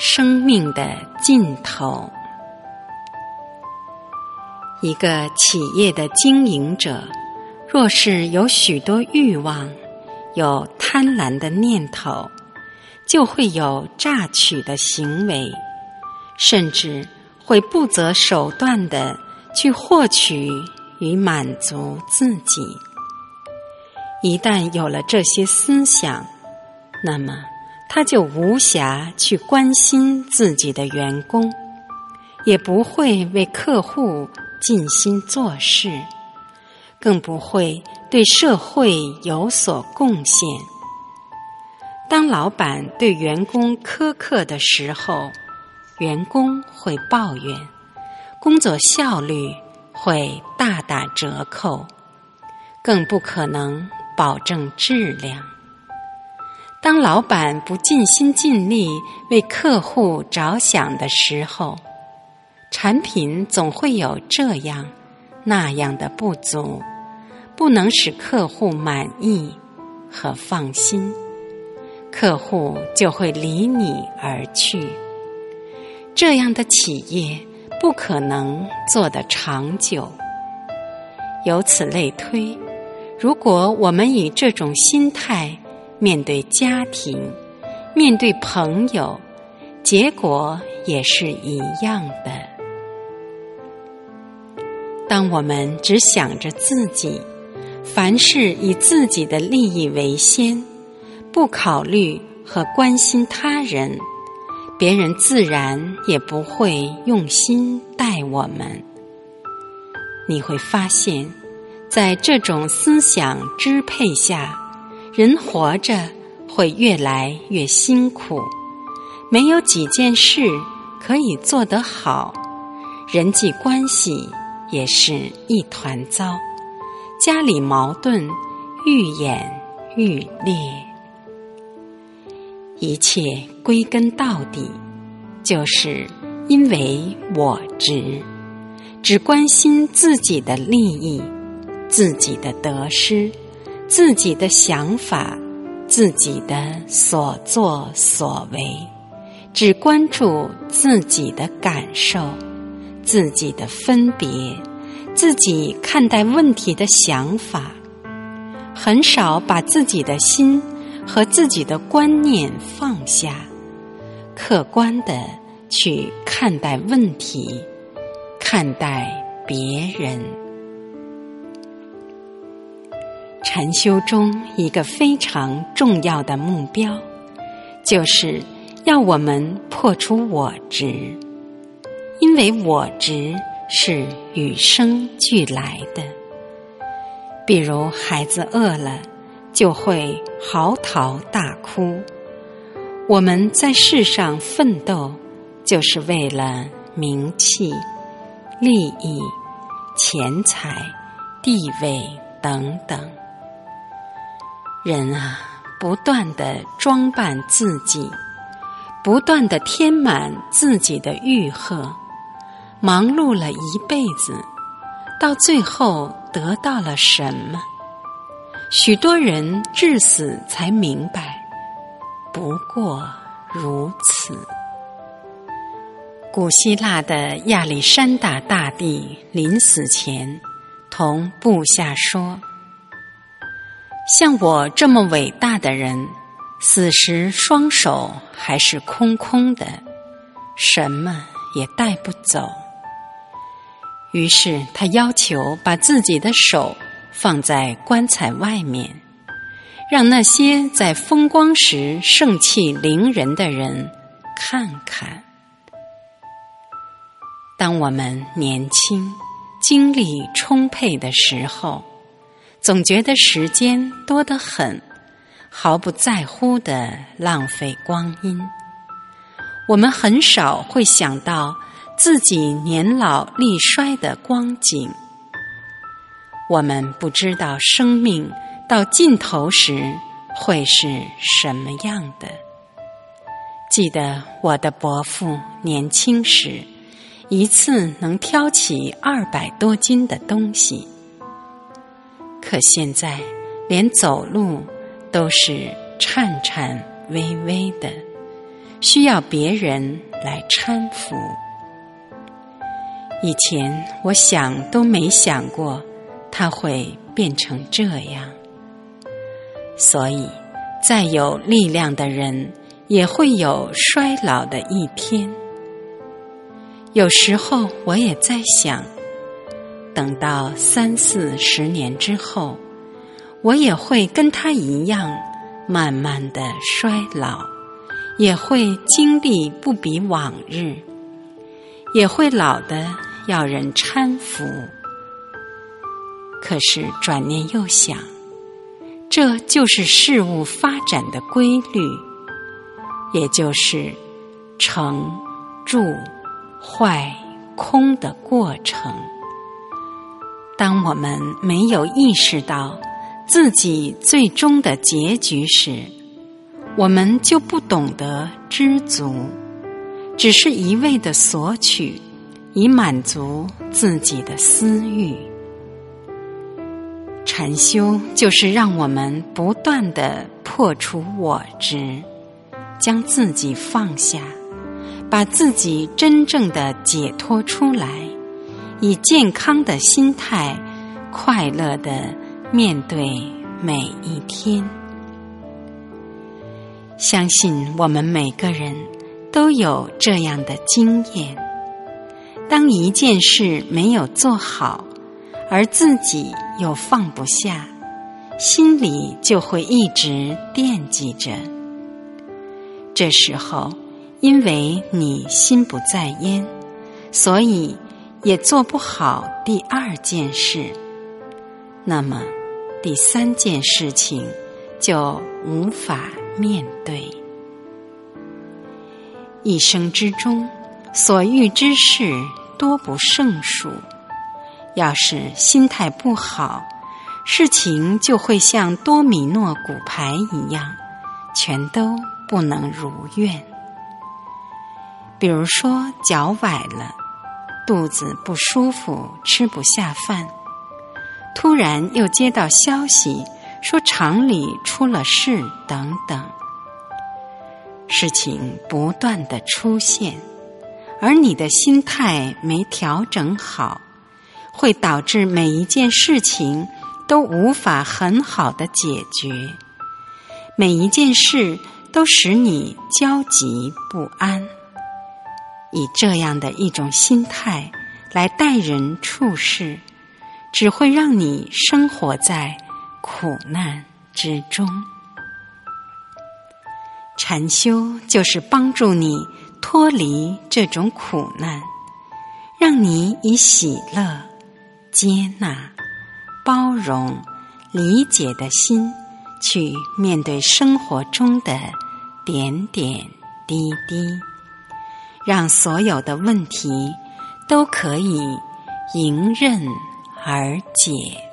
生命的尽头。一个企业的经营者，若是有许多欲望，有贪婪的念头，就会有榨取的行为，甚至会不择手段的去获取与满足自己。一旦有了这些思想，那么他就无暇去关心自己的员工，也不会为客户。尽心做事，更不会对社会有所贡献。当老板对员工苛刻的时候，员工会抱怨，工作效率会大打折扣，更不可能保证质量。当老板不尽心尽力为客户着想的时候，产品总会有这样那样的不足，不能使客户满意和放心，客户就会离你而去。这样的企业不可能做得长久。由此类推，如果我们以这种心态面对家庭、面对朋友，结果也是一样的。当我们只想着自己，凡事以自己的利益为先，不考虑和关心他人，别人自然也不会用心待我们。你会发现，在这种思想支配下，人活着会越来越辛苦，没有几件事可以做得好，人际关系。也是一团糟，家里矛盾愈演愈烈，一切归根到底，就是因为我执，只关心自己的利益、自己的得失、自己的想法、自己的所作所为，只关注自己的感受。自己的分别，自己看待问题的想法，很少把自己的心和自己的观念放下，客观的去看待问题，看待别人。禅修中一个非常重要的目标，就是要我们破除我执。因为我执是与生俱来的，比如孩子饿了就会嚎啕大哭。我们在世上奋斗，就是为了名气、利益、钱财、地位等等。人啊，不断的装扮自己，不断的填满自己的欲壑。忙碌了一辈子，到最后得到了什么？许多人至死才明白，不过如此。古希腊的亚历山大大帝临死前，同部下说：“像我这么伟大的人，死时双手还是空空的，什么也带不走。”于是他要求把自己的手放在棺材外面，让那些在风光时盛气凌人的人看看。当我们年轻、精力充沛的时候，总觉得时间多得很，毫不在乎的浪费光阴。我们很少会想到。自己年老力衰的光景，我们不知道生命到尽头时会是什么样的。记得我的伯父年轻时，一次能挑起二百多斤的东西，可现在连走路都是颤颤巍巍的，需要别人来搀扶。以前我想都没想过，他会变成这样。所以，再有力量的人，也会有衰老的一天。有时候，我也在想，等到三四十年之后，我也会跟他一样，慢慢的衰老，也会经历不比往日，也会老的。要人搀扶，可是转念又想，这就是事物发展的规律，也就是成、住、坏、空的过程。当我们没有意识到自己最终的结局时，我们就不懂得知足，只是一味的索取。以满足自己的私欲，禅修就是让我们不断的破除我执，将自己放下，把自己真正的解脱出来，以健康的心态，快乐的面对每一天。相信我们每个人都有这样的经验。当一件事没有做好，而自己又放不下，心里就会一直惦记着。这时候，因为你心不在焉，所以也做不好第二件事。那么，第三件事情就无法面对。一生之中。所遇之事多不胜数，要是心态不好，事情就会像多米诺骨牌一样，全都不能如愿。比如说脚崴了，肚子不舒服，吃不下饭，突然又接到消息说厂里出了事，等等，事情不断的出现。而你的心态没调整好，会导致每一件事情都无法很好的解决，每一件事都使你焦急不安。以这样的一种心态来待人处事，只会让你生活在苦难之中。禅修就是帮助你。脱离这种苦难，让你以喜乐、接纳、包容、理解的心去面对生活中的点点滴滴，让所有的问题都可以迎刃而解。